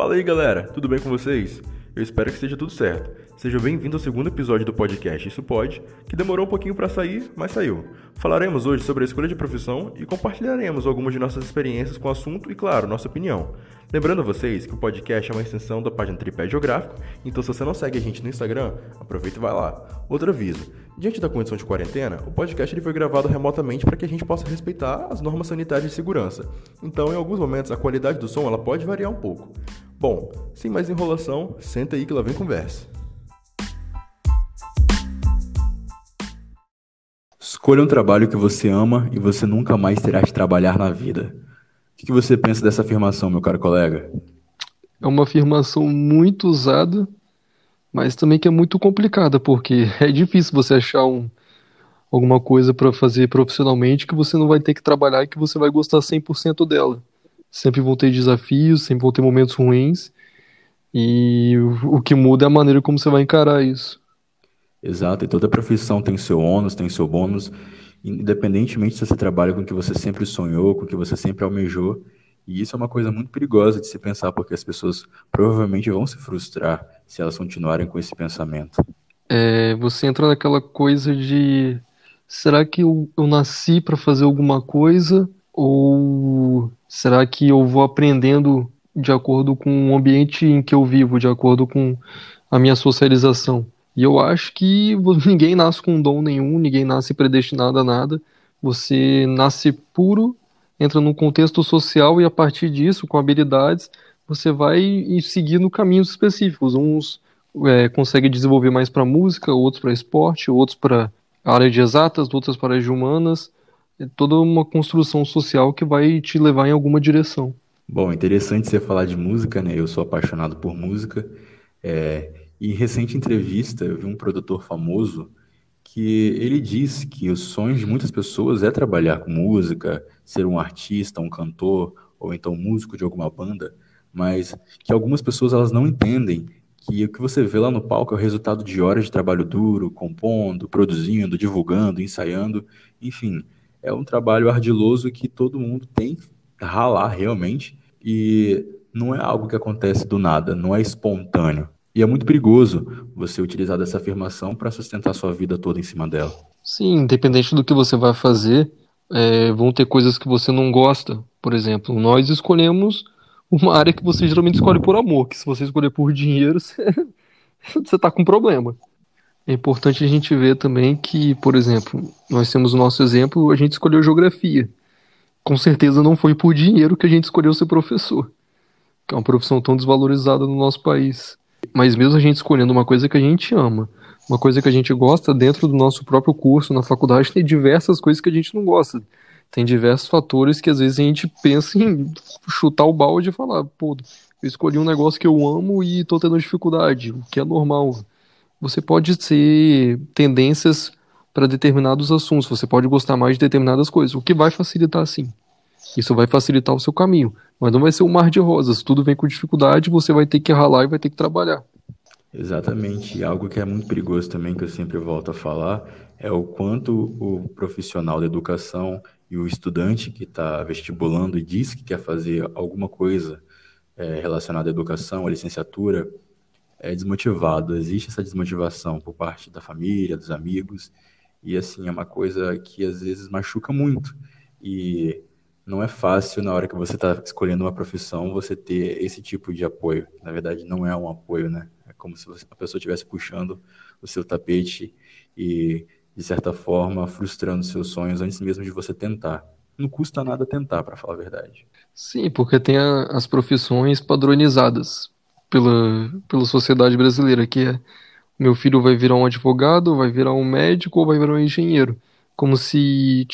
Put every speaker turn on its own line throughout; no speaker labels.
Fala aí galera, tudo bem com vocês? Eu espero que esteja tudo certo. Seja bem-vindo ao segundo episódio do podcast Isso Pode, que demorou um pouquinho para sair, mas saiu. Falaremos hoje sobre a escolha de profissão e compartilharemos algumas de nossas experiências com o assunto e, claro, nossa opinião. Lembrando a vocês que o podcast é uma extensão da página Tripé Geográfico, então se você não segue a gente no Instagram, aproveita e vai lá. Outro aviso: diante da condição de quarentena, o podcast ele foi gravado remotamente para que a gente possa respeitar as normas sanitárias de segurança. Então, em alguns momentos, a qualidade do som ela pode variar um pouco. Bom, sem mais enrolação, senta aí que lá vem conversa.
Escolha um trabalho que você ama e você nunca mais terá de trabalhar na vida. O que você pensa dessa afirmação, meu caro colega?
É uma afirmação muito usada, mas também que é muito complicada, porque é difícil você achar um, alguma coisa para fazer profissionalmente que você não vai ter que trabalhar e que você vai gostar 100% dela. Sempre vão ter desafios, sempre vão ter momentos ruins. E o que muda é a maneira como você vai encarar isso.
Exato, e toda profissão tem seu ônus, tem seu bônus, independentemente se você trabalha com o que você sempre sonhou, com o que você sempre almejou. E isso é uma coisa muito perigosa de se pensar, porque as pessoas provavelmente vão se frustrar se elas continuarem com esse pensamento.
É, você entra naquela coisa de será que eu, eu nasci para fazer alguma coisa ou será que eu vou aprendendo de acordo com o ambiente em que eu vivo, de acordo com a minha socialização? E eu acho que ninguém nasce com dom nenhum, ninguém nasce predestinado a nada. Você nasce puro, entra num contexto social e a partir disso, com habilidades, você vai seguindo caminhos específicos. Uns é, conseguem desenvolver mais para música, outros para esporte, outros para área de exatas, outras para área de humanas é toda uma construção social que vai te levar em alguma direção.
Bom, interessante você falar de música, né? Eu sou apaixonado por música. É... Em recente entrevista, eu vi um produtor famoso que ele disse que os sonhos de muitas pessoas é trabalhar com música, ser um artista, um cantor ou então músico de alguma banda, mas que algumas pessoas elas não entendem que o que você vê lá no palco é o resultado de horas de trabalho duro, compondo, produzindo, divulgando, ensaiando, enfim, é um trabalho ardiloso que todo mundo tem que ralar realmente e não é algo que acontece do nada, não é espontâneo. E é muito perigoso você utilizar dessa afirmação para sustentar sua vida toda em cima dela.
Sim, independente do que você vai fazer, é, vão ter coisas que você não gosta. Por exemplo, nós escolhemos uma área que você geralmente escolhe por amor, que se você escolher por dinheiro, você, está com problema. É importante a gente ver também que, por exemplo, nós temos o nosso exemplo, a gente escolheu geografia. Com certeza não foi por dinheiro que a gente escolheu ser professor, que é uma profissão tão desvalorizada no nosso país. Mas mesmo a gente escolhendo uma coisa que a gente ama, uma coisa que a gente gosta dentro do nosso próprio curso na faculdade, tem diversas coisas que a gente não gosta. Tem diversos fatores que às vezes a gente pensa em chutar o balde e falar, pô, eu escolhi um negócio que eu amo e tô tendo dificuldade, o que é normal você pode ter tendências para determinados assuntos, você pode gostar mais de determinadas coisas, o que vai facilitar sim. Isso vai facilitar o seu caminho, mas não vai ser um mar de rosas, tudo vem com dificuldade, você vai ter que ralar e vai ter que trabalhar.
Exatamente, e algo que é muito perigoso também, que eu sempre volto a falar, é o quanto o profissional da educação e o estudante que está vestibulando e diz que quer fazer alguma coisa é, relacionada à educação, à licenciatura, é desmotivado. Existe essa desmotivação por parte da família, dos amigos, e assim, é uma coisa que às vezes machuca muito. E não é fácil na hora que você está escolhendo uma profissão você ter esse tipo de apoio. Na verdade, não é um apoio, né? É como se a pessoa estivesse puxando o seu tapete e, de certa forma, frustrando seus sonhos antes mesmo de você tentar. Não custa nada tentar, para falar a verdade.
Sim, porque tem a, as profissões padronizadas pela, pela sociedade brasileira, que é meu filho vai virar um advogado, vai virar um médico ou vai virar um engenheiro. Como se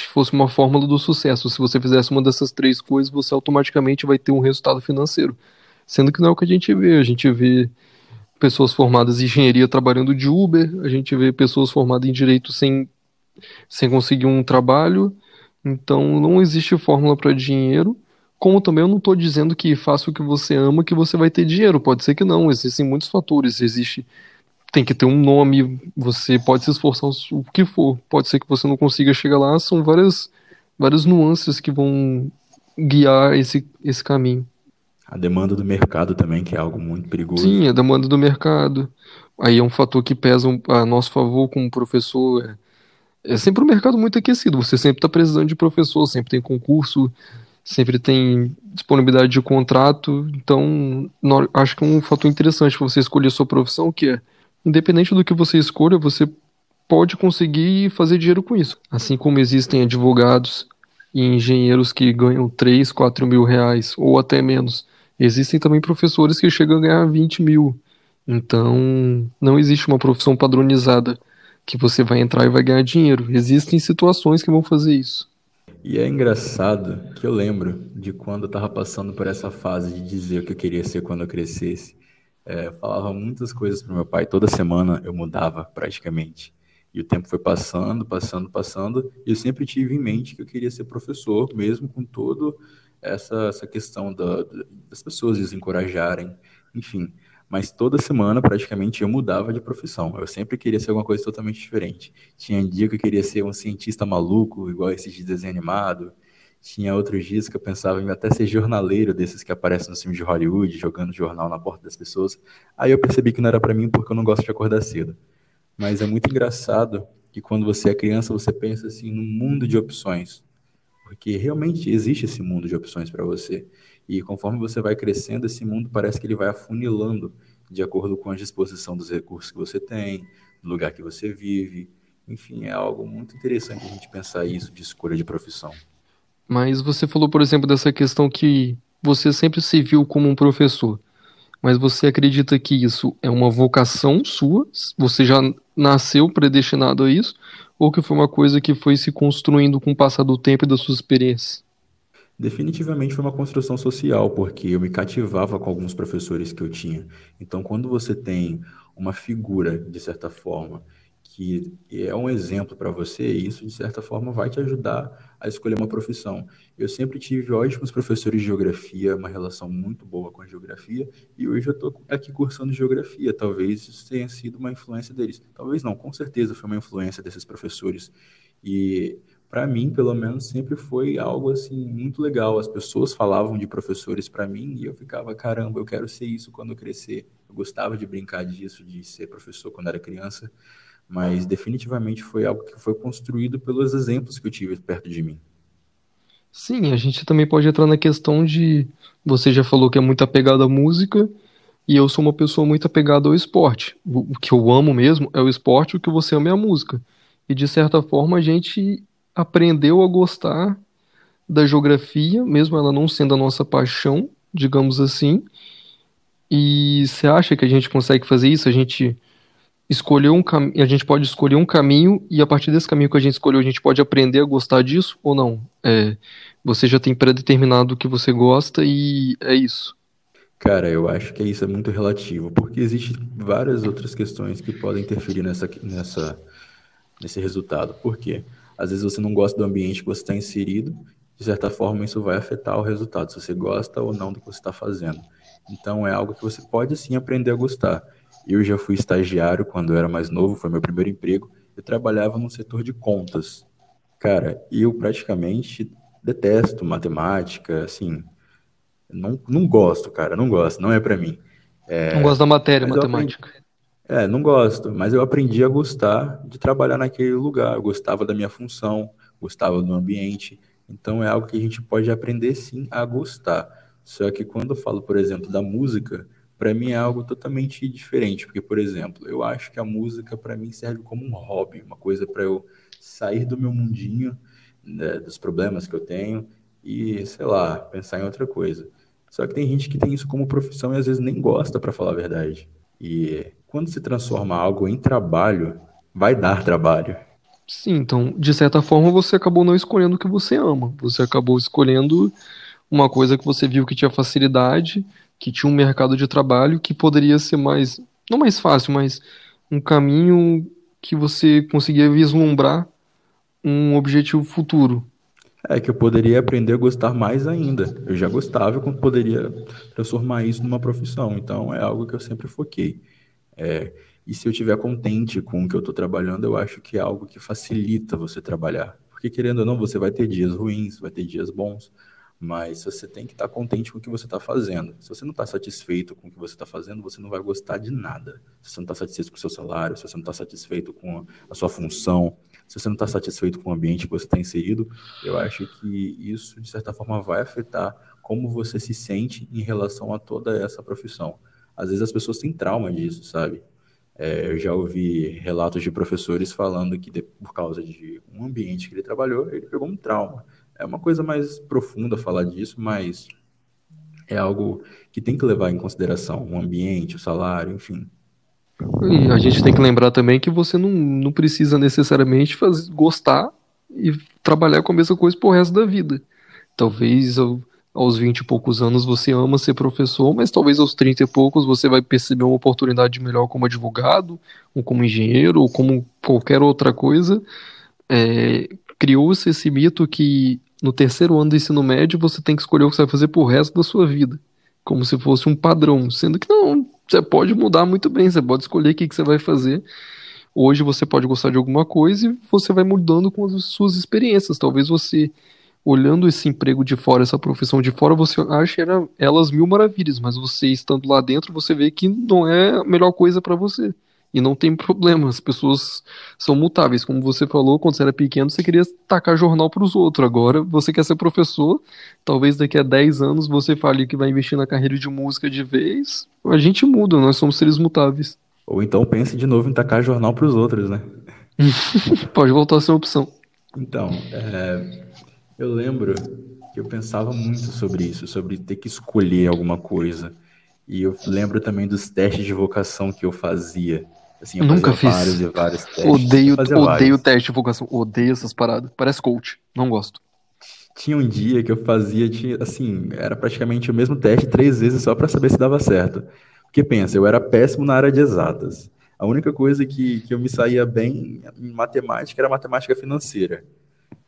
fosse uma fórmula do sucesso. Se você fizesse uma dessas três coisas, você automaticamente vai ter um resultado financeiro. Sendo que não é o que a gente vê. A gente vê pessoas formadas em engenharia trabalhando de Uber, a gente vê pessoas formadas em direito sem, sem conseguir um trabalho. Então não existe fórmula para dinheiro. Como também eu não estou dizendo que faça o que você ama que você vai ter dinheiro. Pode ser que não. Existem muitos fatores. Existe tem que ter um nome. Você pode se esforçar o que for. Pode ser que você não consiga chegar lá. São várias várias nuances que vão guiar esse esse caminho.
A demanda do mercado também, que é algo muito perigoso.
Sim, a demanda do mercado. Aí é um fator que pesa a nosso favor como professor. É, é sempre um mercado muito aquecido. Você sempre está precisando de professor, sempre tem concurso, sempre tem disponibilidade de contrato. Então, acho que é um fator interessante para você escolher sua profissão, que é, independente do que você escolha, você pode conseguir fazer dinheiro com isso. Assim como existem advogados e engenheiros que ganham 3, 4 mil reais, ou até menos Existem também professores que chegam a ganhar 20 mil. Então, não existe uma profissão padronizada que você vai entrar e vai ganhar dinheiro. Existem situações que vão fazer isso.
E é engraçado que eu lembro de quando eu estava passando por essa fase de dizer o que eu queria ser quando eu crescesse. É, falava muitas coisas para meu pai, toda semana eu mudava praticamente. E o tempo foi passando, passando, passando, e eu sempre tive em mente que eu queria ser professor, mesmo com todo essa, essa questão da, das pessoas desencorajarem, enfim. Mas toda semana, praticamente, eu mudava de profissão. Eu sempre queria ser alguma coisa totalmente diferente. Tinha dia que eu queria ser um cientista maluco, igual esses de desenho animado. Tinha outros dias que eu pensava em até ser jornaleiro, desses que aparecem nos filmes de Hollywood, jogando jornal na porta das pessoas. Aí eu percebi que não era para mim porque eu não gosto de acordar cedo. Mas é muito engraçado que quando você é criança, você pensa assim num mundo de opções porque realmente existe esse mundo de opções para você. E conforme você vai crescendo, esse mundo parece que ele vai afunilando de acordo com a disposição dos recursos que você tem, do lugar que você vive. Enfim, é algo muito interessante a gente pensar isso de escolha de profissão.
Mas você falou, por exemplo, dessa questão que você sempre se viu como um professor. Mas você acredita que isso é uma vocação sua? Você já nasceu predestinado a isso? ou que foi uma coisa que foi se construindo com o passar do tempo e da sua experiência?
Definitivamente foi uma construção social, porque eu me cativava com alguns professores que eu tinha. Então, quando você tem uma figura, de certa forma, que é um exemplo para você, isso de certa forma vai te ajudar a escolher uma profissão. Eu sempre tive ótimos professores de geografia, uma relação muito boa com a geografia, e hoje eu estou aqui cursando geografia. Talvez isso tenha sido uma influência deles. Talvez não, com certeza foi uma influência desses professores. E para mim, pelo menos, sempre foi algo assim muito legal. As pessoas falavam de professores para mim e eu ficava, caramba, eu quero ser isso quando eu crescer. Eu gostava de brincar disso, de ser professor quando era criança mas definitivamente foi algo que foi construído pelos exemplos que eu tive perto de mim.
Sim, a gente também pode entrar na questão de. Você já falou que é muito apegado à música, e eu sou uma pessoa muito apegada ao esporte. O que eu amo mesmo é o esporte, o que você ama é a música. E de certa forma a gente aprendeu a gostar da geografia, mesmo ela não sendo a nossa paixão, digamos assim. E você acha que a gente consegue fazer isso? A gente escolher um a gente pode escolher um caminho e a partir desse caminho que a gente escolheu, a gente pode aprender a gostar disso ou não? É, você já tem predeterminado o que você gosta e é isso.
Cara, eu acho que isso é muito relativo, porque existem várias outras questões que podem interferir nessa, nessa, nesse resultado. Por quê? Às vezes você não gosta do ambiente que você está inserido, de certa forma isso vai afetar o resultado, se você gosta ou não do que você está fazendo. Então é algo que você pode sim aprender a gostar. Eu já fui estagiário quando eu era mais novo, foi meu primeiro emprego. Eu trabalhava no setor de contas. Cara, eu praticamente detesto matemática, assim, não, não gosto, cara, não gosto, não é para mim. É,
não gosto da matéria matemática.
Aprendi, é, não gosto, mas eu aprendi a gostar de trabalhar naquele lugar. Eu gostava da minha função, gostava do ambiente. Então é algo que a gente pode aprender sim a gostar. Só que quando eu falo, por exemplo, da música, para mim é algo totalmente diferente, porque, por exemplo, eu acho que a música para mim serve como um hobby, uma coisa para eu sair do meu mundinho, né, dos problemas que eu tenho e, sei lá, pensar em outra coisa. Só que tem gente que tem isso como profissão e às vezes nem gosta, para falar a verdade. E quando se transforma algo em trabalho, vai dar trabalho.
Sim, então, de certa forma, você acabou não escolhendo o que você ama. Você acabou escolhendo uma coisa que você viu que tinha facilidade que tinha um mercado de trabalho que poderia ser mais, não mais fácil, mas um caminho que você conseguia vislumbrar um objetivo futuro.
É que eu poderia aprender a gostar mais ainda. Eu já gostava e poderia transformar isso numa profissão. Então é algo que eu sempre foquei. É, e se eu estiver contente com o que eu estou trabalhando, eu acho que é algo que facilita você trabalhar. Porque querendo ou não, você vai ter dias ruins, vai ter dias bons, mas você tem que estar tá contente com o que você está fazendo. Se você não está satisfeito com o que você está fazendo, você não vai gostar de nada. Se você não está satisfeito com o seu salário, se você não está satisfeito com a sua função, se você não está satisfeito com o ambiente que você está inserido, eu acho que isso, de certa forma, vai afetar como você se sente em relação a toda essa profissão. Às vezes as pessoas têm trauma disso, sabe? É, eu já ouvi relatos de professores falando que, por causa de um ambiente que ele trabalhou, ele pegou um trauma é uma coisa mais profunda falar disso, mas é algo que tem que levar em consideração o ambiente, o salário, enfim.
E a gente tem que lembrar também que você não, não precisa necessariamente fazer, gostar e trabalhar com a mesma coisa pro resto da vida. Talvez aos 20 e poucos anos você ama ser professor, mas talvez aos 30 e poucos você vai perceber uma oportunidade melhor como advogado, ou como engenheiro, ou como qualquer outra coisa. É, Criou-se esse mito que no terceiro ano do ensino médio você tem que escolher o que você vai fazer pro resto da sua vida. Como se fosse um padrão. Sendo que não, você pode mudar muito bem, você pode escolher o que, que você vai fazer. Hoje você pode gostar de alguma coisa e você vai mudando com as suas experiências. Talvez você, olhando esse emprego de fora, essa profissão de fora, você ache elas mil maravilhas, mas você estando lá dentro, você vê que não é a melhor coisa para você. E não tem problema, as pessoas são mutáveis. Como você falou, quando você era pequeno, você queria tacar jornal para os outros. Agora você quer ser professor, talvez daqui a 10 anos você fale que vai investir na carreira de música de vez. A gente muda, nós somos seres mutáveis.
Ou então pense de novo em tacar jornal para os outros, né?
Pode voltar a ser uma opção.
Então, é, eu lembro que eu pensava muito sobre isso, sobre ter que escolher alguma coisa. E eu lembro também dos testes de vocação que eu fazia. Assim, eu
Nunca fiz.
vários e vários testes.
Odeio, odeio vários. teste de vocação. Odeio essas paradas. Parece coach. Não gosto.
Tinha um dia que eu fazia, tinha, assim, era praticamente o mesmo teste três vezes só para saber se dava certo. Porque pensa, eu era péssimo na área de exatas. A única coisa que, que eu me saía bem em matemática era matemática financeira.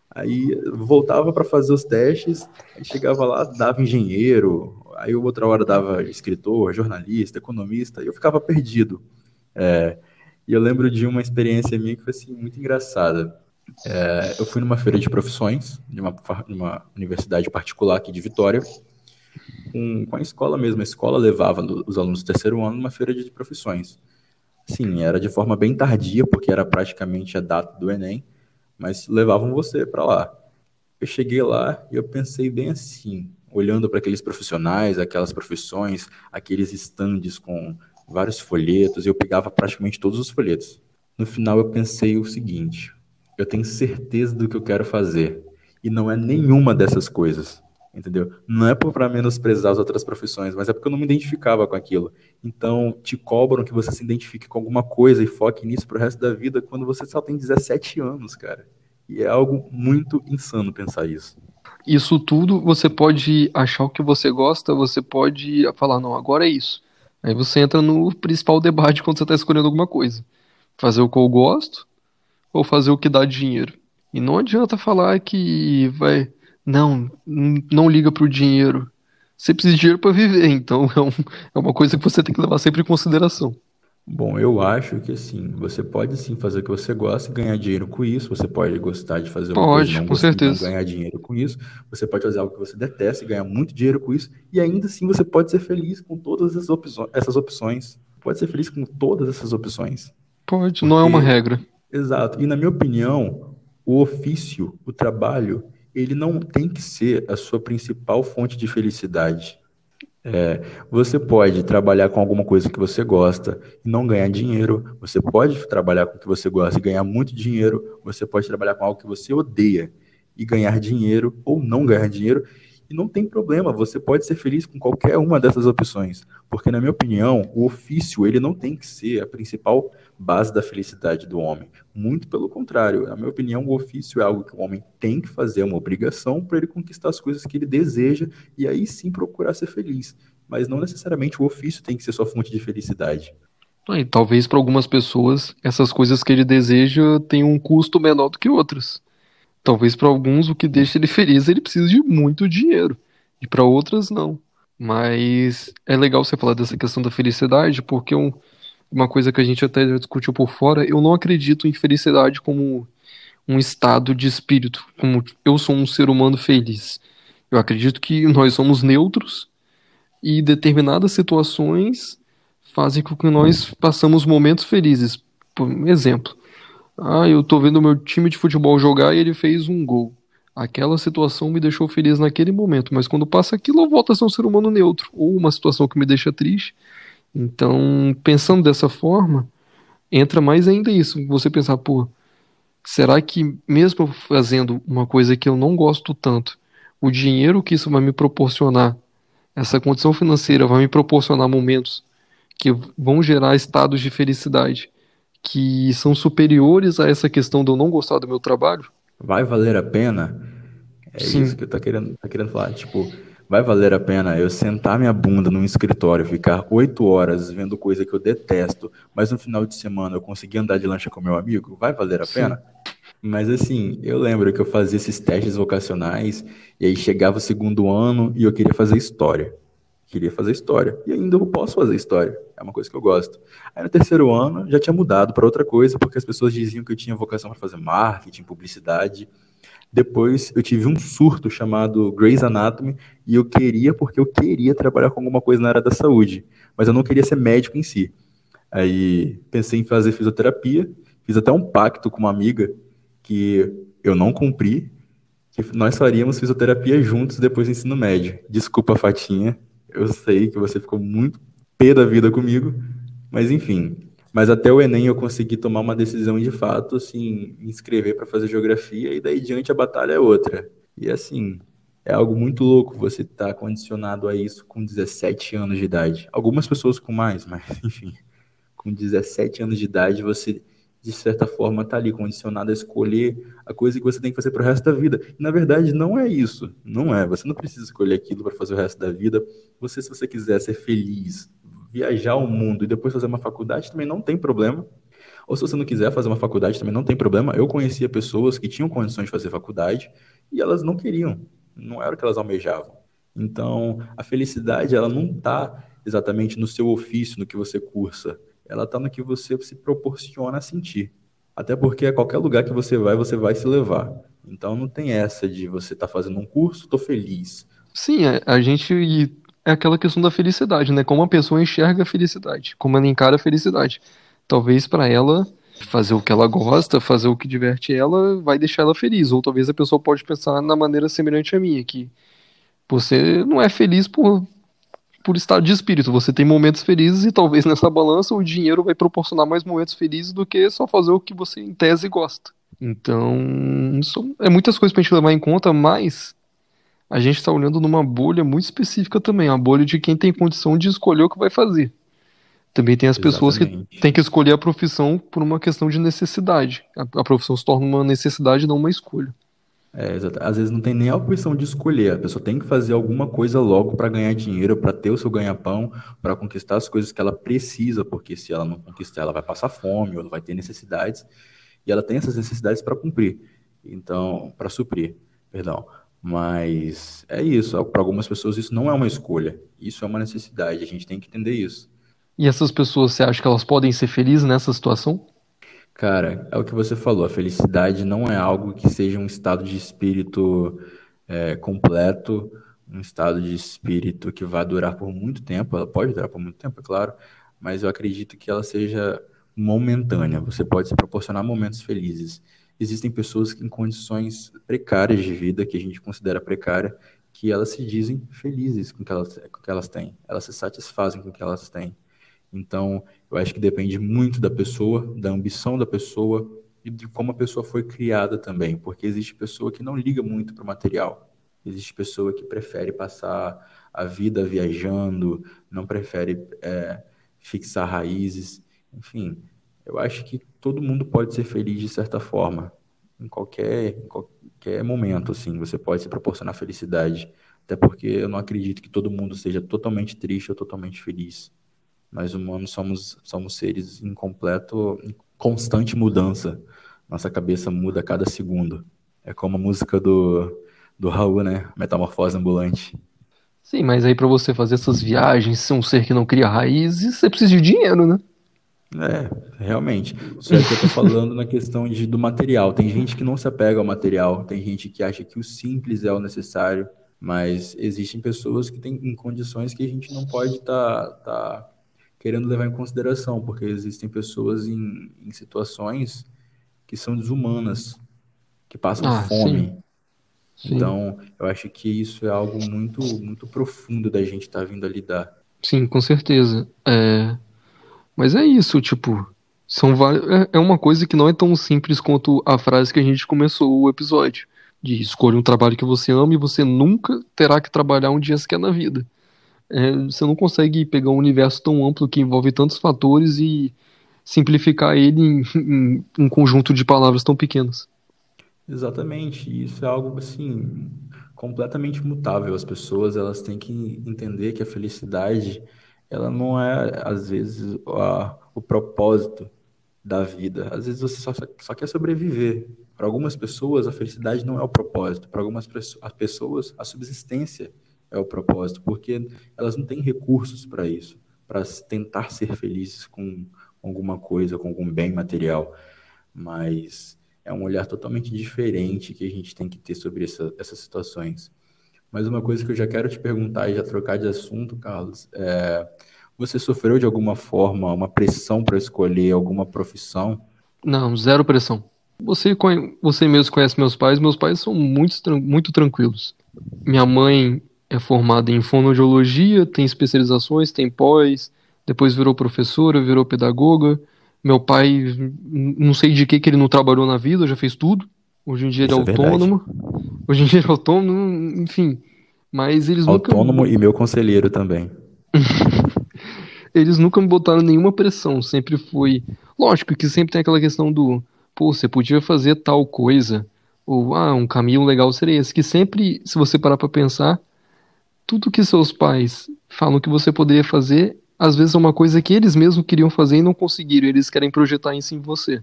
Aí voltava para fazer os testes, aí chegava lá, dava engenheiro, aí outra hora dava escritor, jornalista, economista, e eu ficava perdido. É, e eu lembro de uma experiência minha que foi assim, muito engraçada. É, eu fui numa feira de profissões, de uma, uma universidade particular aqui de Vitória, com, com, a escola mesmo. A escola levava os alunos do terceiro ano numa feira de profissões. Sim, era de forma bem tardia, porque era praticamente a data do Enem, mas levavam você para lá. Eu cheguei lá e eu pensei bem assim, olhando para aqueles profissionais, aquelas profissões, aqueles estandes com vários folhetos, eu pegava praticamente todos os folhetos. No final eu pensei o seguinte: eu tenho certeza do que eu quero fazer e não é nenhuma dessas coisas, entendeu? Não é para menosprezar as outras profissões, mas é porque eu não me identificava com aquilo. Então te cobram que você se identifique com alguma coisa e foque nisso pro resto da vida quando você só tem 17 anos, cara. E é algo muito insano pensar isso
isso tudo você pode achar o que você gosta, você pode falar, não, agora é isso. Aí você entra no principal debate quando você está escolhendo alguma coisa. Fazer o que eu gosto ou fazer o que dá dinheiro. E não adianta falar que vai. Não, não liga pro dinheiro. Você precisa de dinheiro para viver, então é, um, é uma coisa que você tem que levar sempre em consideração.
Bom, eu acho que assim, você pode sim fazer o que você gosta e ganhar dinheiro com isso. Você pode gostar de fazer uma
pode,
coisa não
com certeza.
ganhar dinheiro com isso. Você pode fazer algo que você detesta e ganhar muito dinheiro com isso. E ainda assim você pode ser feliz com todas essas opções. Essas opções. Pode ser feliz com todas essas opções.
Pode, não é uma regra.
Exato. E na minha opinião, o ofício, o trabalho, ele não tem que ser a sua principal fonte de felicidade. É, você pode trabalhar com alguma coisa que você gosta e não ganhar dinheiro. Você pode trabalhar com o que você gosta e ganhar muito dinheiro. Você pode trabalhar com algo que você odeia e ganhar dinheiro ou não ganhar dinheiro. E não tem problema, você pode ser feliz com qualquer uma dessas opções, porque na minha opinião, o ofício ele não tem que ser a principal base da felicidade do homem. Muito pelo contrário, na minha opinião, o ofício é algo que o homem tem que fazer, é uma obrigação para ele conquistar as coisas que ele deseja e aí sim procurar ser feliz. Mas não necessariamente o ofício tem que ser sua fonte de felicidade.
E talvez para algumas pessoas essas coisas que ele deseja tenham um custo menor do que outras. Talvez para alguns o que deixa ele feliz ele precisa de muito dinheiro e para outras não. Mas é legal você falar dessa questão da felicidade porque um, uma coisa que a gente até discutiu por fora, eu não acredito em felicidade como um estado de espírito, como eu sou um ser humano feliz. Eu acredito que nós somos neutros e determinadas situações fazem com que nós passamos momentos felizes. Por exemplo, ah, eu tô vendo meu time de futebol jogar e ele fez um gol. Aquela situação me deixou feliz naquele momento, mas quando passa aquilo eu volto a ser um ser humano neutro, ou uma situação que me deixa triste. Então, pensando dessa forma, entra mais ainda isso, você pensar, pô, será que mesmo fazendo uma coisa que eu não gosto tanto, o dinheiro que isso vai me proporcionar, essa condição financeira vai me proporcionar momentos que vão gerar estados de felicidade que são superiores a essa questão de eu não gostar do meu trabalho?
Vai valer a pena? É Sim. isso que eu tô querendo, tá querendo falar. Tipo, vai valer a pena eu sentar minha bunda num escritório, ficar oito horas vendo coisa que eu detesto, mas no final de semana eu conseguir andar de lancha com meu amigo? Vai valer a Sim. pena? Mas assim, eu lembro que eu fazia esses testes vocacionais e aí chegava o segundo ano e eu queria fazer história. Queria fazer história. E ainda eu posso fazer história. É uma coisa que eu gosto. Aí no terceiro ano já tinha mudado para outra coisa, porque as pessoas diziam que eu tinha vocação para fazer marketing, publicidade. Depois eu tive um surto chamado Grey's Anatomy e eu queria porque eu queria trabalhar com alguma coisa na área da saúde, mas eu não queria ser médico em si. Aí pensei em fazer fisioterapia, fiz até um pacto com uma amiga que eu não cumpri, que nós faríamos fisioterapia juntos depois do ensino médio. Desculpa, Fatinha, eu sei que você ficou muito pé da vida comigo, mas enfim. Mas até o Enem eu consegui tomar uma decisão de fato, assim, me inscrever para fazer geografia e daí diante a batalha é outra. E assim, é algo muito louco você estar tá condicionado a isso com 17 anos de idade. Algumas pessoas com mais, mas enfim, com 17 anos de idade você de certa forma, está ali condicionado a escolher a coisa que você tem que fazer para o resto da vida. E, na verdade, não é isso. Não é. Você não precisa escolher aquilo para fazer o resto da vida. Você, se você quiser ser feliz, viajar o mundo e depois fazer uma faculdade, também não tem problema. Ou se você não quiser fazer uma faculdade, também não tem problema. Eu conhecia pessoas que tinham condições de fazer faculdade e elas não queriam. Não era o que elas almejavam. Então, a felicidade, ela não está exatamente no seu ofício, no que você cursa ela está no que você se proporciona a sentir. Até porque a qualquer lugar que você vai, você vai se levar. Então não tem essa de você estar tá fazendo um curso, tô feliz.
Sim, a gente é aquela questão da felicidade, né? Como a pessoa enxerga a felicidade, como ela encara a felicidade. Talvez para ela fazer o que ela gosta, fazer o que diverte ela, vai deixar ela feliz. Ou talvez a pessoa pode pensar na maneira semelhante à minha, que você não é feliz por por estado de espírito. Você tem momentos felizes e talvez nessa balança o dinheiro vai proporcionar mais momentos felizes do que só fazer o que você em tese gosta. Então, é muitas coisas pra gente levar em conta, mas a gente está olhando numa bolha muito específica também, a bolha de quem tem condição de escolher o que vai fazer. Também tem as Exatamente. pessoas que têm que escolher a profissão por uma questão de necessidade. A, a profissão se torna uma necessidade, não uma escolha.
É, Às vezes não tem nem a opção de escolher. A pessoa tem que fazer alguma coisa logo para ganhar dinheiro, para ter o seu ganha-pão, para conquistar as coisas que ela precisa, porque se ela não conquistar, ela vai passar fome ou vai ter necessidades. E ela tem essas necessidades para cumprir. Então, para suprir, perdão. Mas é isso. Para algumas pessoas isso não é uma escolha. Isso é uma necessidade. A gente tem que entender isso.
E essas pessoas, você acha que elas podem ser felizes nessa situação?
Cara, é o que você falou, a felicidade não é algo que seja um estado de espírito é, completo, um estado de espírito que vai durar por muito tempo. Ela pode durar por muito tempo, é claro, mas eu acredito que ela seja momentânea. Você pode se proporcionar momentos felizes. Existem pessoas em condições precárias de vida, que a gente considera precária, que elas se dizem felizes com o que elas, com que elas têm. Elas se satisfazem com o que elas têm. Então, eu acho que depende muito da pessoa, da ambição da pessoa e de como a pessoa foi criada também, porque existe pessoa que não liga muito para o material. Existe pessoa que prefere passar a vida viajando, não prefere é, fixar raízes. Enfim, eu acho que todo mundo pode ser feliz de certa forma, em qualquer, em qualquer momento, assim, você pode se proporcionar felicidade. Até porque eu não acredito que todo mundo seja totalmente triste ou totalmente feliz. Nós humanos somos, somos seres em em constante mudança. Nossa cabeça muda a cada segundo. É como a música do, do Raul, né? Metamorfose ambulante.
Sim, mas aí para você fazer essas viagens, ser um ser que não cria raízes, você precisa de dinheiro, né?
É, realmente. Só é que eu tô falando na questão de, do material. Tem gente que não se apega ao material, tem gente que acha que o simples é o necessário, Mas existem pessoas que têm em condições que a gente não pode estar tá, tá querendo levar em consideração, porque existem pessoas em, em situações que são desumanas, que passam ah, fome. Sim. Sim. Então, eu acho que isso é algo muito, muito profundo da gente estar tá vindo a lidar.
Sim, com certeza. É... Mas é isso, tipo, são. É, é uma coisa que não é tão simples quanto a frase que a gente começou o episódio. De escolha um trabalho que você ama e você nunca terá que trabalhar um dia sequer na vida. É, você não consegue pegar um universo tão amplo que envolve tantos fatores e simplificar ele em, em um conjunto de palavras tão pequenas.
Exatamente, isso é algo assim completamente mutável. As pessoas elas têm que entender que a felicidade ela não é às vezes a, o propósito da vida. Às vezes você só, só quer sobreviver. Para algumas pessoas a felicidade não é o propósito. Para algumas pessoas a subsistência é o propósito, porque elas não têm recursos para isso, para tentar ser felizes com alguma coisa, com algum bem material. Mas é um olhar totalmente diferente que a gente tem que ter sobre essa, essas situações. Mas uma coisa que eu já quero te perguntar e já trocar de assunto, Carlos, é, você sofreu de alguma forma uma pressão para escolher alguma profissão?
Não, zero pressão. Você, você mesmo conhece meus pais, meus pais são muito, muito tranquilos. Minha mãe é formada em fonoaudiologia, tem especializações, tem pós, depois virou professora, virou pedagoga. Meu pai, não sei de que que ele não trabalhou na vida, já fez tudo. Hoje em dia ele é, é autônomo. Hoje em dia ele é autônomo, enfim. Mas eles
autônomo nunca... e meu conselheiro também.
eles nunca me botaram nenhuma pressão. Sempre foi. Lógico que sempre tem aquela questão do. Pô, você podia fazer tal coisa. Ou, ah, um caminho legal seria esse. Que sempre, se você parar pra pensar, tudo que seus pais falam que você poderia fazer às vezes é uma coisa que eles mesmos queriam fazer e não conseguiram, eles querem projetar isso em você.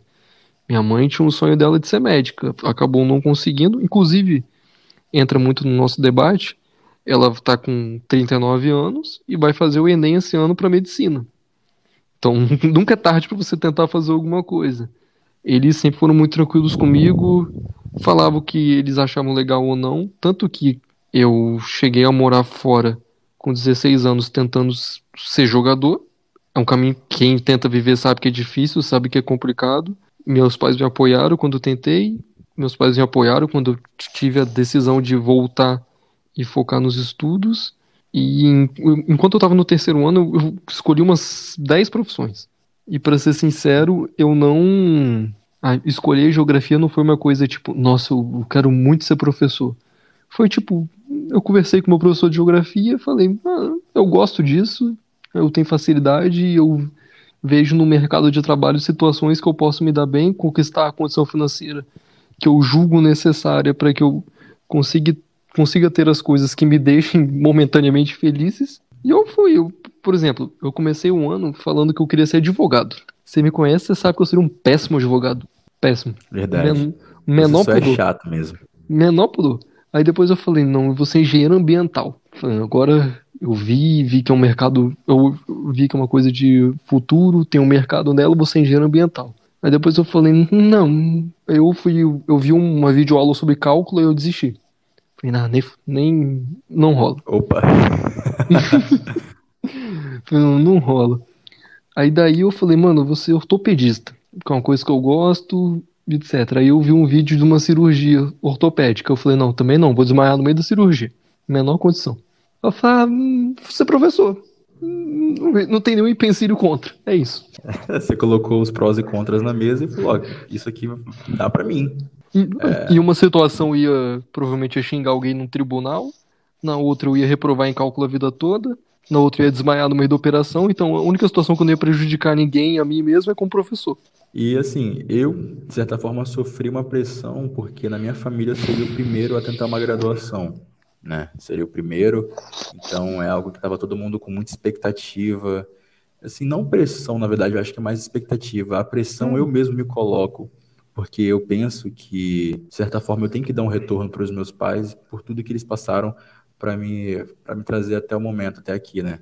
Minha mãe tinha um sonho dela de ser médica, acabou não conseguindo, inclusive entra muito no nosso debate. Ela está com 39 anos e vai fazer o Enem esse ano para medicina. Então, nunca é tarde para você tentar fazer alguma coisa. Eles sempre foram muito tranquilos comigo, falavam que eles achavam legal ou não, tanto que eu cheguei a morar fora com 16 anos tentando ser jogador. É um caminho que quem tenta viver sabe que é difícil, sabe que é complicado. Meus pais me apoiaram quando tentei, meus pais me apoiaram quando tive a decisão de voltar e focar nos estudos. E enquanto eu estava no terceiro ano, eu escolhi umas 10 profissões. E para ser sincero, eu não. Ah, escolher geografia não foi uma coisa tipo, nossa, eu quero muito ser professor. Foi tipo, eu conversei com meu professor de geografia, falei, ah, eu gosto disso, eu tenho facilidade, eu vejo no mercado de trabalho situações que eu posso me dar bem, conquistar a condição financeira que eu julgo necessária para que eu consiga, consiga ter as coisas que me deixem momentaneamente felizes. E eu fui, eu, por exemplo, eu comecei um ano falando que eu queria ser advogado. Você me conhece, você sabe que eu seria um péssimo advogado. Péssimo.
Verdade. Men menor Isso é chato mesmo.
Menor pudor. Aí depois eu falei, não, eu vou ser engenheiro ambiental. Agora eu vi, vi que é um mercado, eu vi que é uma coisa de futuro, tem um mercado nela, eu vou ser engenheiro ambiental. Aí depois eu falei, não, eu fui, eu vi uma videoaula sobre cálculo e eu desisti. Falei, não, nem, nem não rola.
Opa.
falei, não, não rola. Aí daí eu falei, mano, eu vou ser ortopedista, que é uma coisa que eu gosto, etc. Aí eu vi um vídeo de uma cirurgia ortopédica. Eu falei, não, também não, vou desmaiar no meio da cirurgia. Menor condição. Eu falei, ah, hum, você é professor. Não tem nenhum empecilho contra. É isso.
você colocou os prós e contras na mesa e falou, ó, isso aqui dá para mim.
E, é... e uma situação ia, provavelmente, ia xingar alguém num tribunal. Na outra eu ia reprovar em cálculo a vida toda. Na outra eu ia desmaiar no meio da operação. Então a única situação que eu não ia prejudicar ninguém, a mim mesmo, é como professor.
E assim, eu, de certa forma, sofri uma pressão, porque na minha família eu seria o primeiro a tentar uma graduação, né? Seria o primeiro, então é algo que estava todo mundo com muita expectativa. Assim, não pressão, na verdade, eu acho que é mais expectativa. A pressão eu mesmo me coloco, porque eu penso que, de certa forma, eu tenho que dar um retorno para os meus pais por tudo que eles passaram para me, me trazer até o momento, até aqui, né?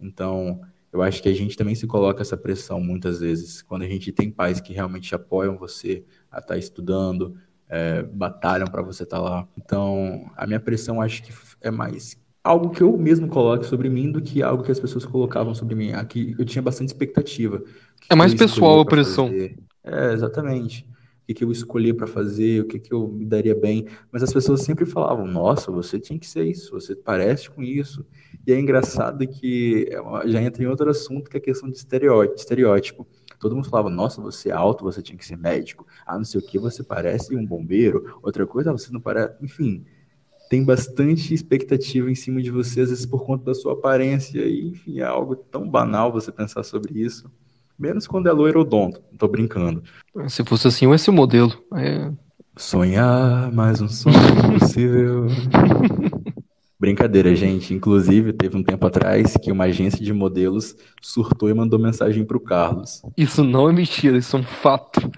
Então, eu acho que a gente também se coloca essa pressão muitas vezes, quando a gente tem pais que realmente apoiam você a estar tá estudando, é, batalham para você estar tá lá. Então, a minha pressão acho que é mais algo que eu mesmo coloco sobre mim do que algo que as pessoas colocavam sobre mim. Aqui eu tinha bastante expectativa.
É mais pessoal a pressão.
Fazer. É, exatamente. O que, que eu escolhi para fazer, o que, que eu me daria bem. Mas as pessoas sempre falavam: Nossa, você tinha que ser isso, você parece com isso. E é engraçado que é já entra em outro assunto que é a questão de estereótipo. Todo mundo falava, nossa, você é alto, você tinha que ser médico. Ah, não sei o que, você parece um bombeiro. Outra coisa, você não parece. Enfim, tem bastante expectativa em cima de você, às vezes por conta da sua aparência. E, enfim, é algo tão banal você pensar sobre isso. Menos quando é loiro ou donto. Não tô brincando.
Se fosse assim, eu ia ser modelo. É...
Sonhar mais um sonho possível. Brincadeira, gente. Inclusive, teve um tempo atrás que uma agência de modelos surtou e mandou mensagem pro Carlos.
Isso não é mentira, isso é um fato.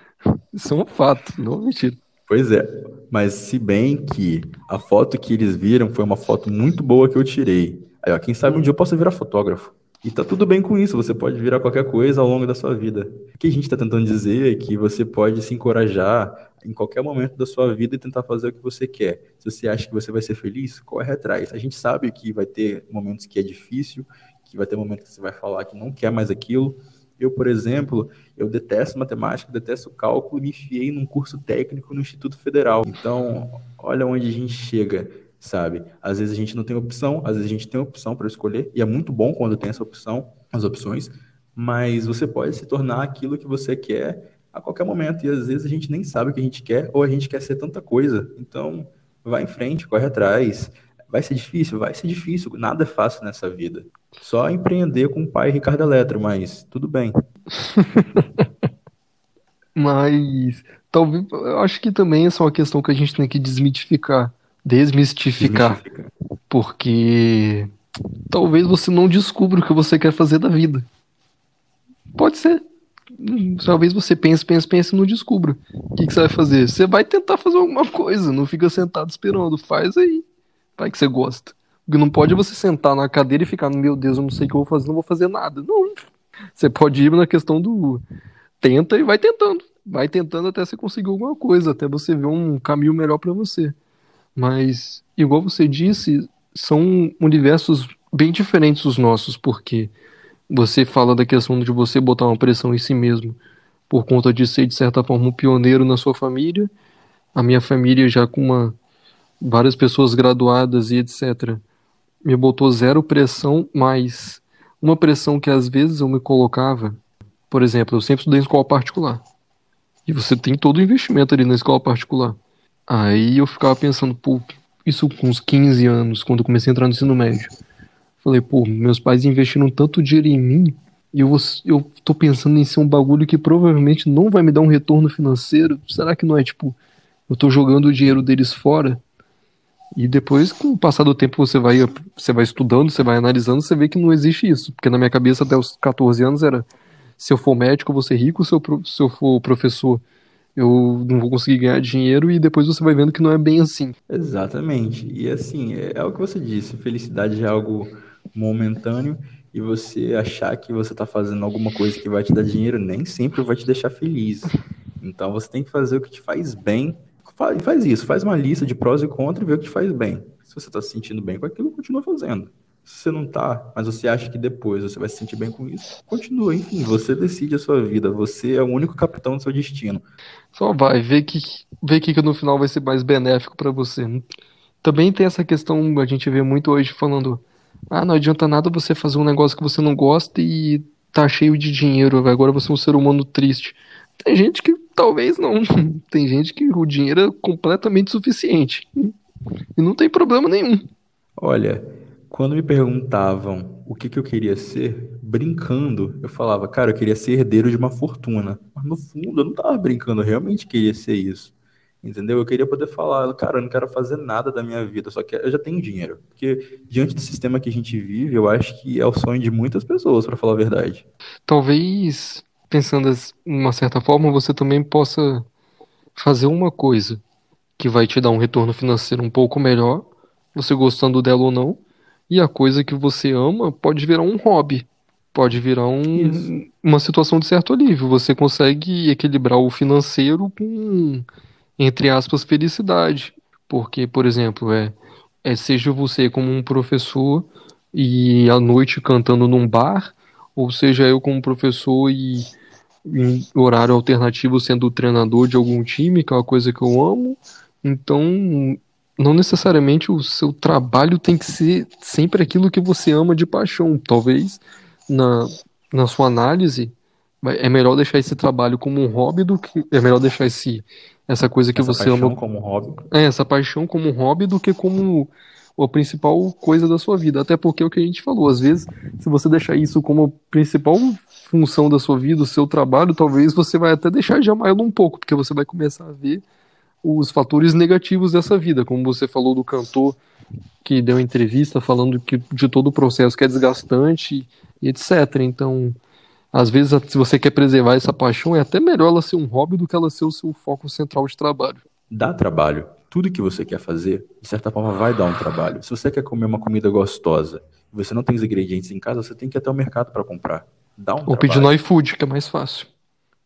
Isso é um fato, não é mentira.
Pois é, mas se bem que a foto que eles viram foi uma foto muito boa que eu tirei. Aí, ó, quem sabe um dia eu posso virar fotógrafo. E tá tudo bem com isso, você pode virar qualquer coisa ao longo da sua vida. O que a gente está tentando dizer é que você pode se encorajar em qualquer momento da sua vida e tentar fazer o que você quer. Se você acha que você vai ser feliz, corre atrás. A gente sabe que vai ter momentos que é difícil, que vai ter momentos que você vai falar que não quer mais aquilo. Eu, por exemplo, eu detesto matemática, detesto cálculo me enfiei num curso técnico no Instituto Federal. Então, olha onde a gente chega sabe? Às vezes a gente não tem opção, às vezes a gente tem opção para escolher, e é muito bom quando tem essa opção, as opções, mas você pode se tornar aquilo que você quer a qualquer momento, e às vezes a gente nem sabe o que a gente quer, ou a gente quer ser tanta coisa. Então, vai em frente, corre atrás. Vai ser difícil? Vai ser difícil, nada é fácil nessa vida. Só empreender com o pai Ricardo Eletro, mas tudo bem.
mas talvez eu acho que também essa é uma questão que a gente tem que desmitificar desmistificar. Porque talvez você não descubra o que você quer fazer da vida. Pode ser. Talvez você pense, pense, pense e não descubra. O que, que você vai fazer? Você vai tentar fazer alguma coisa, não fica sentado esperando. Faz aí. Vai que você gosta. O que não pode é você sentar na cadeira e ficar, meu Deus, eu não sei o que eu vou fazer, não vou fazer nada. Não. Você pode ir na questão do tenta e vai tentando. Vai tentando até você conseguir alguma coisa, até você ver um caminho melhor para você. Mas, igual você disse, são universos bem diferentes dos nossos, porque você fala da questão de você botar uma pressão em si mesmo por conta de ser, de certa forma, um pioneiro na sua família. A minha família, já com uma, várias pessoas graduadas e etc., me botou zero pressão, mas uma pressão que às vezes eu me colocava. Por exemplo, eu sempre estudei em escola particular. E você tem todo o investimento ali na escola particular. Aí eu ficava pensando, pô, isso com uns 15 anos, quando eu comecei a entrar no ensino médio. Falei, pô, meus pais investiram tanto dinheiro em mim e eu, eu tô pensando em ser um bagulho que provavelmente não vai me dar um retorno financeiro. Será que não é tipo, eu tô jogando o dinheiro deles fora? E depois, com o passar do tempo, você vai, você vai estudando, você vai analisando, você vê que não existe isso. Porque na minha cabeça, até os 14 anos, era se eu for médico, eu vou ser rico, se eu, se eu for professor, eu não vou conseguir ganhar dinheiro e depois você vai vendo que não é bem assim.
Exatamente. E assim, é, é o que você disse, felicidade é algo momentâneo e você achar que você está fazendo alguma coisa que vai te dar dinheiro nem sempre vai te deixar feliz. Então você tem que fazer o que te faz bem. Faz isso, faz uma lista de prós e contras e vê o que te faz bem. Se você está se sentindo bem com aquilo, continua fazendo. Se você não tá, mas você acha que depois você vai se sentir bem com isso, continua. Enfim, você decide a sua vida. Você é o único capitão do seu destino.
Só vai, vê que, vê que no final vai ser mais benéfico para você. Também tem essa questão, a gente vê muito hoje falando: ah, não adianta nada você fazer um negócio que você não gosta e tá cheio de dinheiro, agora você é um ser humano triste. Tem gente que talvez não. Tem gente que o dinheiro é completamente suficiente. E não tem problema nenhum.
Olha, quando me perguntavam o que, que eu queria ser, brincando, eu falava, cara, eu queria ser herdeiro de uma fortuna. Mas no fundo, eu não tava brincando, eu realmente queria ser isso. Entendeu? Eu queria poder falar, cara, eu não quero fazer nada da minha vida, só que eu já tenho dinheiro. Porque diante do sistema que a gente vive, eu acho que é o sonho de muitas pessoas, para falar a verdade.
Talvez, pensando de uma certa forma, você também possa fazer uma coisa que vai te dar um retorno financeiro um pouco melhor, você gostando dela ou não, e a coisa que você ama pode virar um hobby. Pode virar um, uma situação de certo alívio. Você consegue equilibrar o financeiro com entre aspas, felicidade. Porque, por exemplo, é, é seja você como um professor e à noite cantando num bar, ou seja eu como professor e em horário alternativo sendo treinador de algum time, que é uma coisa que eu amo. Então, não necessariamente o seu trabalho tem que ser sempre aquilo que você ama de paixão. Talvez na, na sua análise é melhor deixar esse trabalho como um hobby do que é melhor deixar esse essa coisa que
Essa
você
paixão
ama
como hobby.
é, essa paixão como hobby do que como a principal coisa da sua vida. Até porque é o que a gente falou, às vezes, se você deixar isso como a principal função da sua vida, o seu trabalho, talvez você vai até deixar de amar ela um pouco, porque você vai começar a ver os fatores negativos dessa vida, como você falou do cantor que deu entrevista falando que de todo o processo que é desgastante e etc. Então, às vezes, se você quer preservar essa paixão, é até melhor ela ser um hobby do que ela ser o seu foco central de trabalho.
Dá trabalho. Tudo que você quer fazer, de certa forma, vai dar um trabalho. Se você quer comer uma comida gostosa e você não tem os ingredientes em casa, você tem que ir até o mercado para comprar. Dá um
Ou pedir no iFood, que é mais fácil.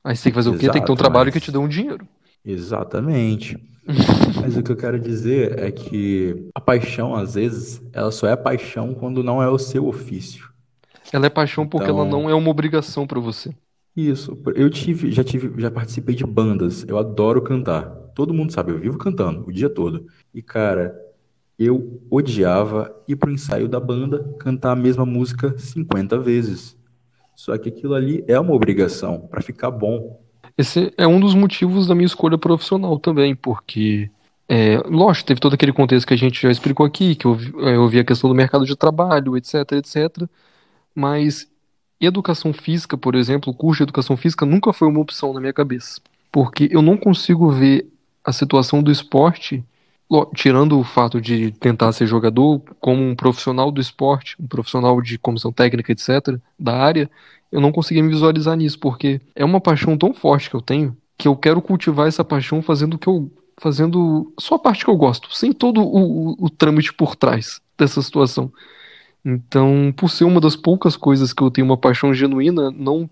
Aí você tem que fazer o quê? Tem que ter um trabalho
mas-
que te dê um dinheiro.
Exatamente. Mas o que eu quero dizer é que a paixão, às vezes, ela só é paixão quando não é o seu ofício.
Ela é paixão porque ela
Então-
não é uma obrigação pra você.
Isso, eu tive, já tive, já participei de bandas. Eu adoro cantar. Todo mundo sabe, eu vivo cantando o dia todo. E cara, eu odiava ir pro ensaio da banda cantar a mesma música 50 vezes. Só que aquilo ali é uma obrigação para ficar bom.
Esse é um dos motivos da minha escolha profissional também, porque, é, lógico, teve todo aquele contexto que a gente já explicou aqui, que eu, vi- é, eu vi a questão do mercado de trabalho, etc, etc. Mas educação física, por exemplo, o curso de educação física nunca foi uma opção na minha cabeça. Porque eu não consigo ver a situação do esporte, tirando o fato de tentar ser jogador, como um profissional do esporte, um profissional de comissão técnica, etc., da área, eu não conseguia me visualizar nisso, porque é uma paixão tão forte que eu tenho que eu quero cultivar essa paixão fazendo o que eu. fazendo só a parte que eu gosto, sem todo o, o, o trâmite por trás dessa situação. Então, por ser uma das poucas coisas que eu tenho uma paixão genuína, não,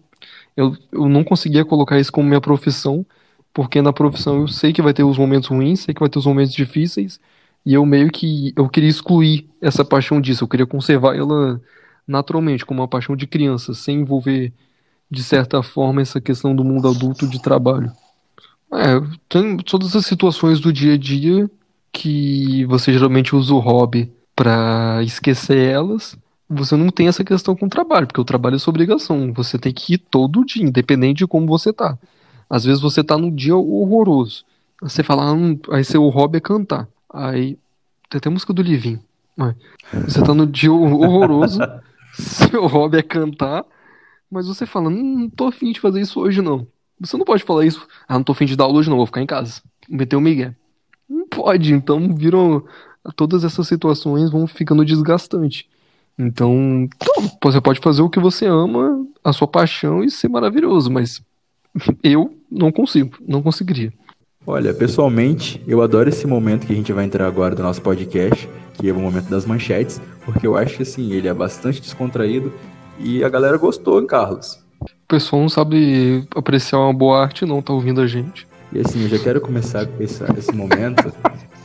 eu, eu não conseguia colocar isso como minha profissão, porque na profissão eu sei que vai ter os momentos ruins, sei que vai ter os momentos difíceis, e eu meio que eu queria excluir essa paixão disso, eu queria conservar ela naturalmente, como uma paixão de criança, sem envolver, de certa forma, essa questão do mundo adulto de trabalho. É, tem todas as situações do dia a dia que você geralmente usa o hobby pra esquecer elas, você não tem essa questão com o trabalho, porque o trabalho é sua obrigação. Você tem que ir todo dia, independente de como você tá. Às vezes você tá num dia horroroso. Você fala, ah, hum, aí seu hobby é cantar. Aí tem até música do Livinho. Mas Você tá no dia horroroso, seu hobby é cantar, mas você fala, "Hum, não tô afim de fazer isso hoje não. Você não pode falar isso, ah, não tô afim de dar aula hoje não, vou ficar em casa. Meter o migué. Não pode, então viram todas essas situações vão ficando desgastante. Então, então, você pode fazer o que você ama, a sua paixão e ser maravilhoso, mas eu não consigo, não conseguiria.
Olha, pessoalmente, eu adoro esse momento que a gente vai entrar agora do nosso podcast, que é o momento das manchetes, porque eu acho que assim, ele é bastante descontraído e a galera gostou, hein, Carlos.
O pessoal não sabe apreciar uma boa arte, não, tá ouvindo a gente.
E assim, eu já quero começar com esse, esse momento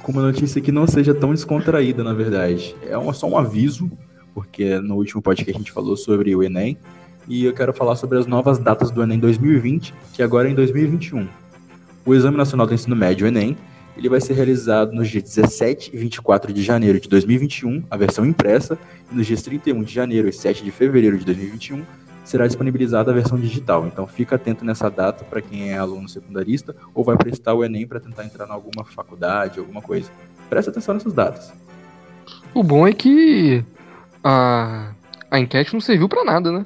com uma notícia que não seja tão descontraída, na verdade. É uma- só um aviso, porque no último podcast a gente falou sobre o Enem, e eu quero falar sobre as novas datas do Enem 2020, que agora é em 2021. O Exame Nacional do Ensino Médio, Enem, ele vai ser realizado nos dias 17 e 24 de janeiro de 2021, a versão impressa, e nos dias 31 de janeiro e 7 de fevereiro de 2021 será disponibilizada a versão digital. Então fica atento nessa data para quem é aluno secundarista ou vai prestar o Enem para tentar entrar em alguma faculdade, alguma coisa. Presta atenção nessas datas.
O bom é que a, a enquete não serviu pra nada, né?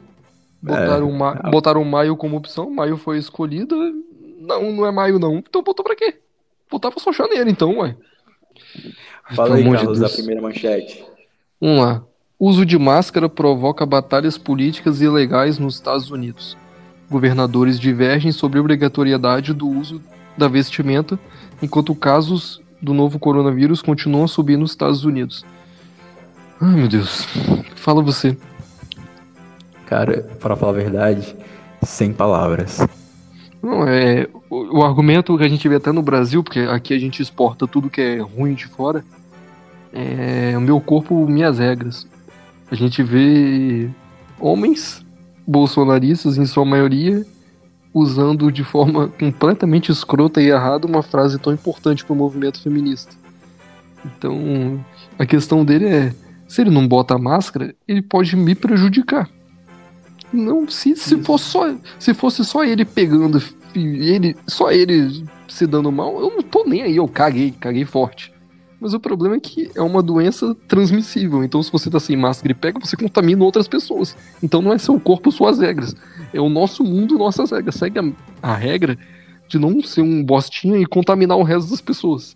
Botaram, o ma-
É.
botaram o maio como opção, maio foi escolhida. Não, não é maio não. Então botou pra quê? Botava só janeiro então, ué.
Fala aí,
de
Carlos, a primeira manchete.
Vamos lá. Uso de máscara provoca batalhas políticas e ilegais nos Estados Unidos. Governadores divergem sobre a obrigatoriedade do uso da vestimenta, enquanto casos do novo coronavírus continuam a subir nos Estados Unidos. Ai, meu Deus. Fala você.
Cara, para falar a verdade, sem palavras.
Não, é, o, o argumento que a gente vê até no Brasil, porque aqui a gente exporta tudo que é ruim de fora, é o meu corpo, minhas regras. A gente vê homens bolsonaristas, em sua maioria, usando de forma completamente escrota e errada uma frase tão importante para o movimento feminista. Então, a questão dele é: se ele não bota a máscara, ele pode me prejudicar. Não, se, se, fosse só, se fosse só ele pegando, ele, só ele se dando mal, eu não tô nem aí, eu caguei, caguei forte. Mas o problema é que é uma doença transmissível. Então, se você tá sem máscara e pega, você contamina outras pessoas. Então, não é seu corpo, suas regras. É o nosso mundo, nossas regras. Segue a, a regra de não ser um bostinha e contaminar o resto das pessoas.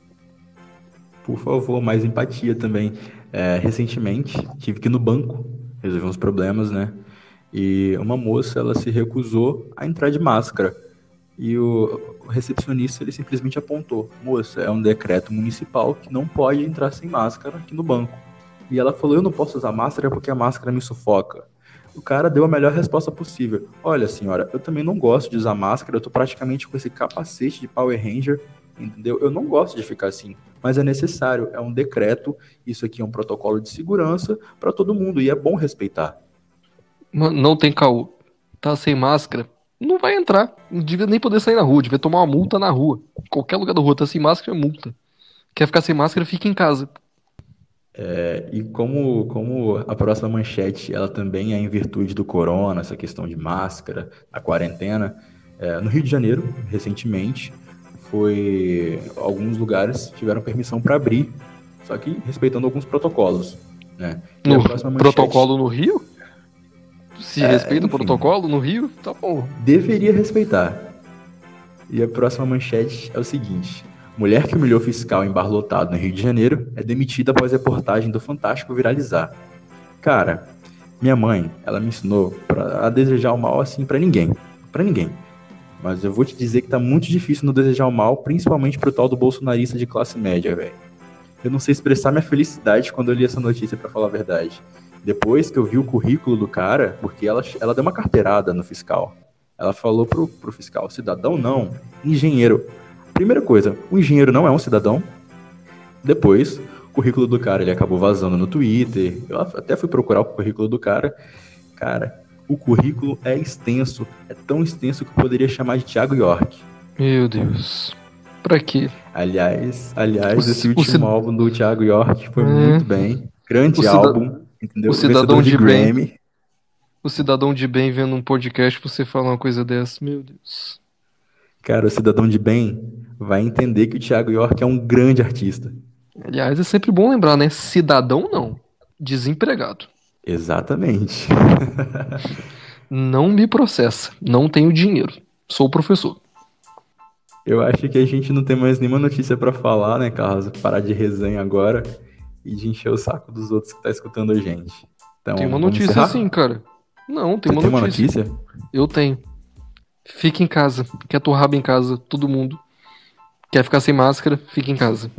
Por favor, mais empatia também. É, recentemente, tive que ir no banco resolver uns problemas, né? E uma moça, ela se recusou a entrar de máscara. E o, recepcionista ele simplesmente apontou: Moça, é um decreto municipal que não pode entrar sem máscara aqui no banco. E ela falou: Eu não posso usar máscara porque a máscara me sufoca. O cara deu a melhor resposta possível. Olha, senhora, eu também não gosto de usar máscara, eu tô praticamente com esse capacete de Power Ranger, entendeu? Eu não gosto de ficar assim, mas é necessário, é um decreto, isso aqui é um protocolo de segurança para todo mundo e é bom respeitar.
Não tem caô. Tá sem máscara, não vai entrar. Não devia nem poder sair na rua, devia tomar uma multa na rua. Qualquer lugar da rua tá sem máscara é multa. Quer ficar sem máscara, fica em casa.
É, e como, como a próxima manchete, ela também é em virtude do corona, essa questão de máscara, a quarentena, é, no Rio de Janeiro, recentemente, foi alguns lugares tiveram permissão para abrir, só que respeitando alguns protocolos. Né?
no manchete, protocolo no Rio? Se é, respeita enfim, o protocolo no Rio, tá bom.
Deveria respeitar. E a próxima manchete é o seguinte: mulher que humilhou fiscal em bar lotado no Rio de Janeiro é demitida após reportagem do Fantástico viralizar. Cara, minha mãe, ela me ensinou pra, a desejar o mal assim para ninguém. para ninguém. Mas eu vou te dizer que tá muito difícil no desejar o mal, principalmente pro tal do bolsonarista de classe média, velho. Eu não sei expressar minha felicidade quando eu li essa notícia, para falar a verdade. Depois que eu vi o currículo do cara, porque ela, ela deu uma carteirada no fiscal. Ela falou pro, pro fiscal, cidadão não, engenheiro. Primeira coisa, o engenheiro não é um cidadão. Depois, o currículo do cara, ele acabou vazando no Twitter. Eu até fui procurar o currículo do cara. Cara, o currículo é extenso. É tão extenso que eu poderia chamar de Thiago York.
Meu Deus. Pra quê?
Aliás, aliás, o, esse último álbum do Thiago York foi é. muito bem. Grande álbum. Entendeu?
O cidadão de, de bem. O cidadão de bem vendo um podcast você falar uma coisa dessa, meu Deus.
Cara, o cidadão de bem vai entender que o Thiago York é um grande artista.
Aliás, é sempre bom lembrar, né? Cidadão não, desempregado.
Exatamente.
não me processa, não tenho dinheiro, sou professor.
Eu acho que a gente não tem mais nenhuma notícia para falar, né, Carlos? Parar de resenha agora e de encher o saco dos outros que tá escutando a gente. Então,
tem uma notícia sim, cara. Não, tem, uma,
tem
notícia.
uma notícia.
Eu tenho. Fique em casa. Quer torraba em casa, todo mundo. Quer ficar sem máscara, fique em casa.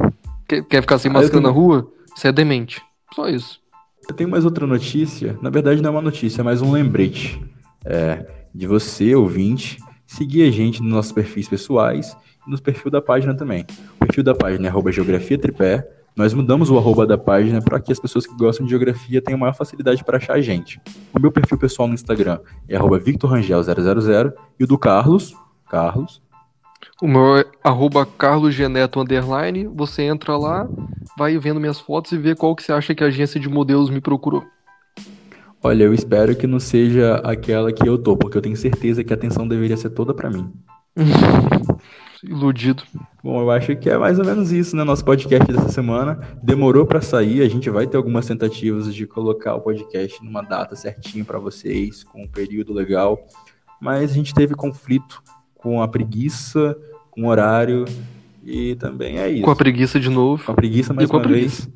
Quer, quer ficar sem ah, máscara tenho... na rua? Você é demente. Só isso.
Eu tenho mais outra notícia. Na verdade, não é uma notícia, é mais um lembrete. É, de você, ouvinte, seguir a gente nos nossos perfis pessoais e nos perfil da página também. O perfil da página é arroba geografia tripé. Nós mudamos o arroba da página para que as pessoas que gostam de geografia tenham maior facilidade para achar a gente. O meu perfil pessoal no Instagram é arroba victorrangel000 e o do Carlos, Carlos.
O meu é arroba carlosgeneto underline. Você entra lá, vai vendo minhas fotos e vê qual que você acha que a agência de modelos me procurou.
Olha, eu espero que não seja aquela que eu tô, porque eu tenho certeza que a atenção deveria ser toda para mim.
Iludido.
Bom, eu acho que é mais ou menos isso, né? Nosso podcast dessa semana demorou para sair. A gente vai ter algumas tentativas de colocar o podcast numa data certinha para vocês, com um período legal. Mas a gente teve conflito com a preguiça, com o horário e também é isso.
Com a preguiça de novo.
Com a preguiça mais uma vez.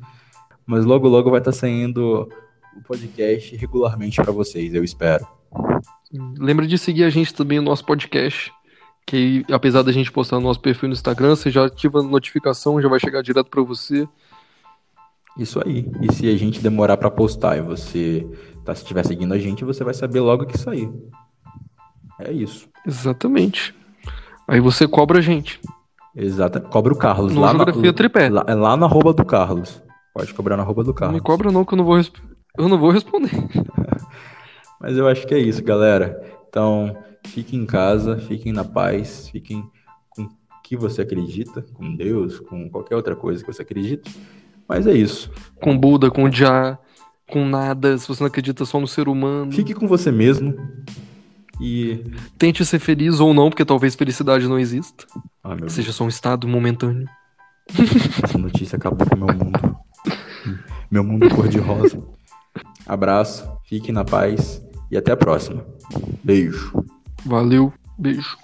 Mas logo logo vai estar tá saindo o podcast regularmente para vocês, eu espero.
Lembra de seguir a gente também no nosso podcast que apesar da gente postar no nosso perfil no Instagram, você já ativa a notificação, já vai chegar direto para você.
Isso aí. E se a gente demorar para postar e você tá se estiver seguindo a gente, você vai saber logo que sair. É isso.
Exatamente. Aí você cobra a gente.
Exato. Cobra o Carlos.
No
lá
Geografia
na,
Tripé.
Lá, é lá na arroba do Carlos. Pode cobrar na arroba do
Não
Carlos.
me cobra não, que eu não vou, eu não vou responder.
Mas eu acho que é isso, galera. Então, fiquem em casa, fiquem na paz, fiquem com o que você acredita, com Deus, com qualquer outra coisa que você acredita. Mas é isso.
Com Buda, com Já, com nada, se você não acredita só no ser humano.
Fique com você mesmo. E.
Tente ser feliz ou não, porque talvez felicidade não exista.
Ah,
Que
Deus,
seja só um estado momentâneo.
essa notícia acabou com o meu mundo. Meu mundo cor-de-rosa. Abraço, fiquem na paz e até a próxima. Beijo.
Valeu, beijo.